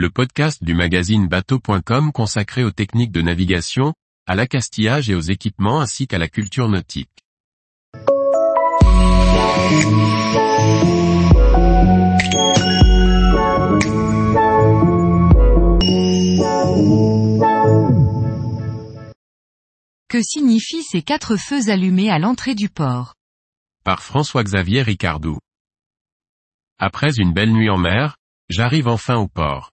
le podcast du magazine bateau.com consacré aux techniques de navigation, à l'accastillage et aux équipements ainsi qu'à la culture nautique. Que signifient ces quatre feux allumés à l'entrée du port? Par François-Xavier Ricardou. Après une belle nuit en mer, j'arrive enfin au port.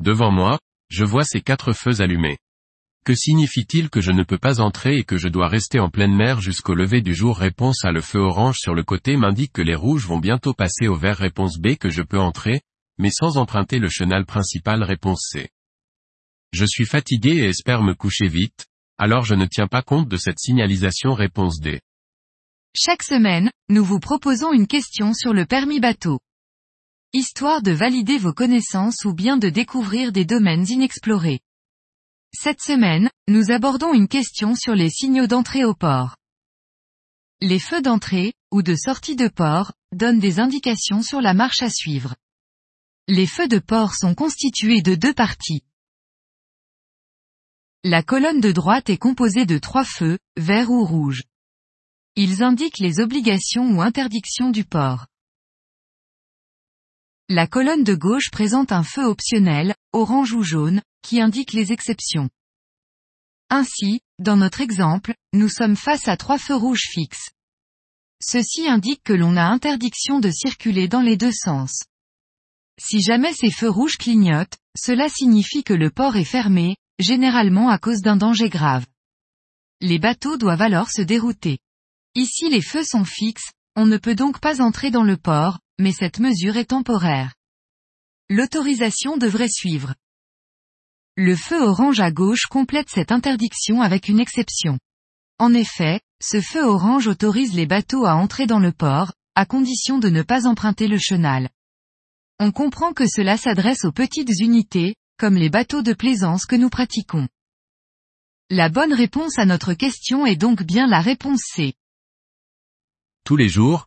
Devant moi, je vois ces quatre feux allumés. Que signifie-t-il que je ne peux pas entrer et que je dois rester en pleine mer jusqu'au lever du jour? Réponse A. Le feu orange sur le côté m'indique que les rouges vont bientôt passer au vert. Réponse B. Que je peux entrer, mais sans emprunter le chenal principal. Réponse C. Je suis fatigué et espère me coucher vite, alors je ne tiens pas compte de cette signalisation. Réponse D. Chaque semaine, nous vous proposons une question sur le permis bateau. Histoire de valider vos connaissances ou bien de découvrir des domaines inexplorés. Cette semaine, nous abordons une question sur les signaux d'entrée au port. Les feux d'entrée, ou de sortie de port, donnent des indications sur la marche à suivre. Les feux de port sont constitués de deux parties. La colonne de droite est composée de trois feux, vert ou rouge. Ils indiquent les obligations ou interdictions du port. La colonne de gauche présente un feu optionnel, orange ou jaune, qui indique les exceptions. Ainsi, dans notre exemple, nous sommes face à trois feux rouges fixes. Ceci indique que l'on a interdiction de circuler dans les deux sens. Si jamais ces feux rouges clignotent, cela signifie que le port est fermé, généralement à cause d'un danger grave. Les bateaux doivent alors se dérouter. Ici les feux sont fixes, on ne peut donc pas entrer dans le port, mais cette mesure est temporaire. L'autorisation devrait suivre. Le feu orange à gauche complète cette interdiction avec une exception. En effet, ce feu orange autorise les bateaux à entrer dans le port, à condition de ne pas emprunter le chenal. On comprend que cela s'adresse aux petites unités, comme les bateaux de plaisance que nous pratiquons. La bonne réponse à notre question est donc bien la réponse C. Tous les jours,